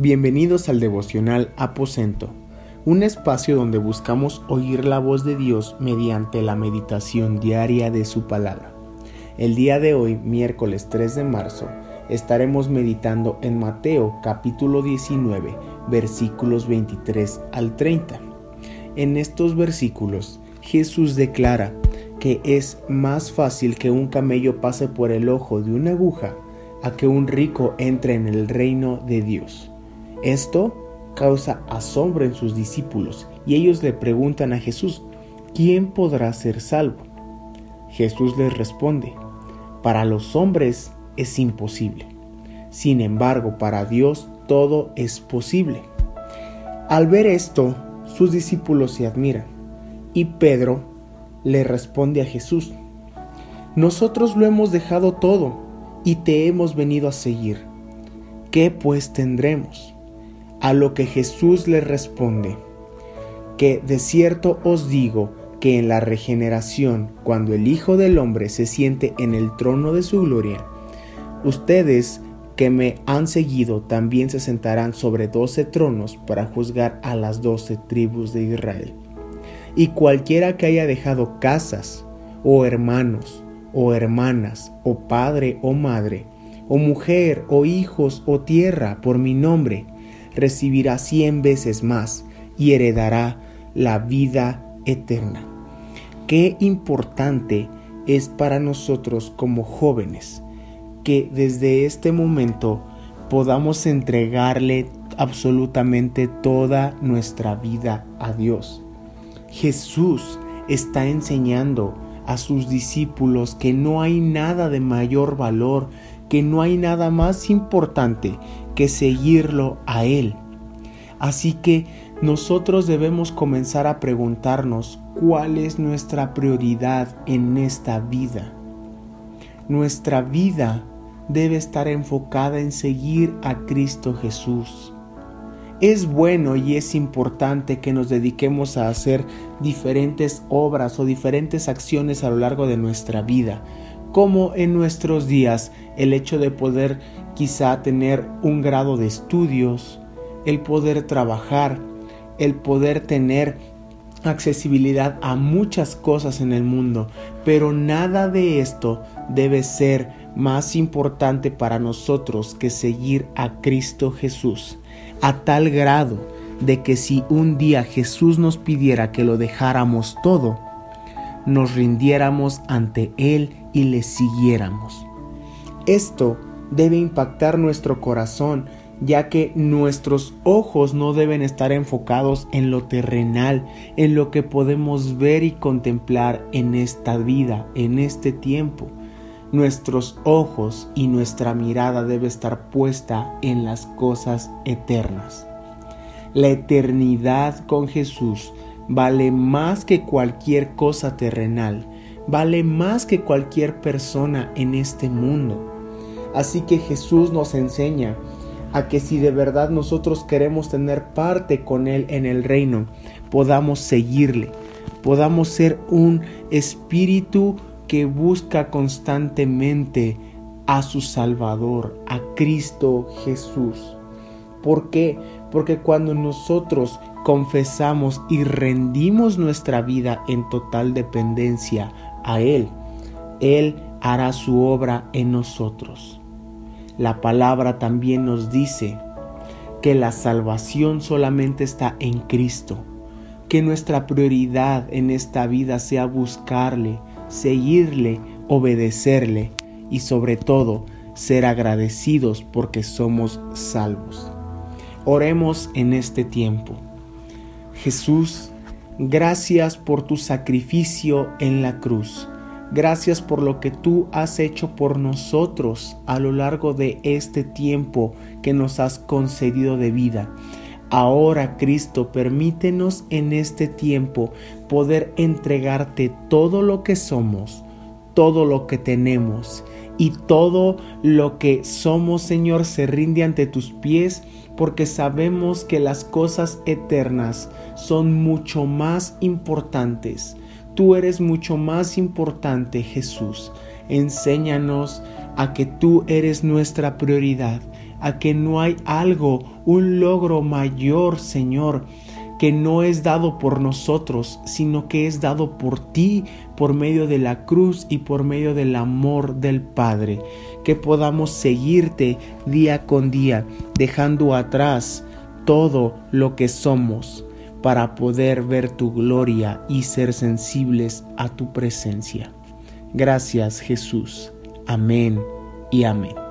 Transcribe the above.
Bienvenidos al devocional Aposento, un espacio donde buscamos oír la voz de Dios mediante la meditación diaria de su palabra. El día de hoy, miércoles 3 de marzo, estaremos meditando en Mateo capítulo 19, versículos 23 al 30. En estos versículos, Jesús declara que es más fácil que un camello pase por el ojo de una aguja a que un rico entre en el reino de Dios. Esto causa asombro en sus discípulos y ellos le preguntan a Jesús, ¿quién podrá ser salvo? Jesús les responde, para los hombres es imposible. Sin embargo, para Dios todo es posible. Al ver esto, sus discípulos se admiran y Pedro le responde a Jesús, nosotros lo hemos dejado todo y te hemos venido a seguir. ¿Qué pues tendremos? A lo que Jesús le responde, que de cierto os digo que en la regeneración, cuando el Hijo del Hombre se siente en el trono de su gloria, ustedes que me han seguido también se sentarán sobre doce tronos para juzgar a las doce tribus de Israel. Y cualquiera que haya dejado casas, o hermanos, o hermanas, o padre o madre, o mujer, o hijos, o tierra, por mi nombre, recibirá cien veces más y heredará la vida eterna. Qué importante es para nosotros como jóvenes que desde este momento podamos entregarle absolutamente toda nuestra vida a Dios. Jesús está enseñando a sus discípulos que no hay nada de mayor valor, que no hay nada más importante que seguirlo a Él. Así que nosotros debemos comenzar a preguntarnos cuál es nuestra prioridad en esta vida. Nuestra vida debe estar enfocada en seguir a Cristo Jesús. Es bueno y es importante que nos dediquemos a hacer diferentes obras o diferentes acciones a lo largo de nuestra vida, como en nuestros días el hecho de poder quizá tener un grado de estudios, el poder trabajar, el poder tener accesibilidad a muchas cosas en el mundo, pero nada de esto debe ser más importante para nosotros que seguir a Cristo Jesús, a tal grado de que si un día Jesús nos pidiera que lo dejáramos todo, nos rindiéramos ante Él y le siguiéramos. Esto debe impactar nuestro corazón, ya que nuestros ojos no deben estar enfocados en lo terrenal, en lo que podemos ver y contemplar en esta vida, en este tiempo. Nuestros ojos y nuestra mirada debe estar puesta en las cosas eternas. La eternidad con Jesús vale más que cualquier cosa terrenal, vale más que cualquier persona en este mundo. Así que Jesús nos enseña a que si de verdad nosotros queremos tener parte con Él en el reino, podamos seguirle, podamos ser un espíritu que busca constantemente a su Salvador, a Cristo Jesús. ¿Por qué? Porque cuando nosotros confesamos y rendimos nuestra vida en total dependencia a Él, Él hará su obra en nosotros. La palabra también nos dice que la salvación solamente está en Cristo, que nuestra prioridad en esta vida sea buscarle, seguirle, obedecerle y sobre todo ser agradecidos porque somos salvos. Oremos en este tiempo. Jesús, gracias por tu sacrificio en la cruz. Gracias por lo que tú has hecho por nosotros a lo largo de este tiempo que nos has concedido de vida. Ahora, Cristo, permítenos en este tiempo poder entregarte todo lo que somos, todo lo que tenemos y todo lo que somos, Señor, se rinde ante tus pies porque sabemos que las cosas eternas son mucho más importantes Tú eres mucho más importante, Jesús. Enséñanos a que tú eres nuestra prioridad, a que no hay algo, un logro mayor, Señor, que no es dado por nosotros, sino que es dado por ti, por medio de la cruz y por medio del amor del Padre. Que podamos seguirte día con día, dejando atrás todo lo que somos para poder ver tu gloria y ser sensibles a tu presencia. Gracias Jesús. Amén y amén.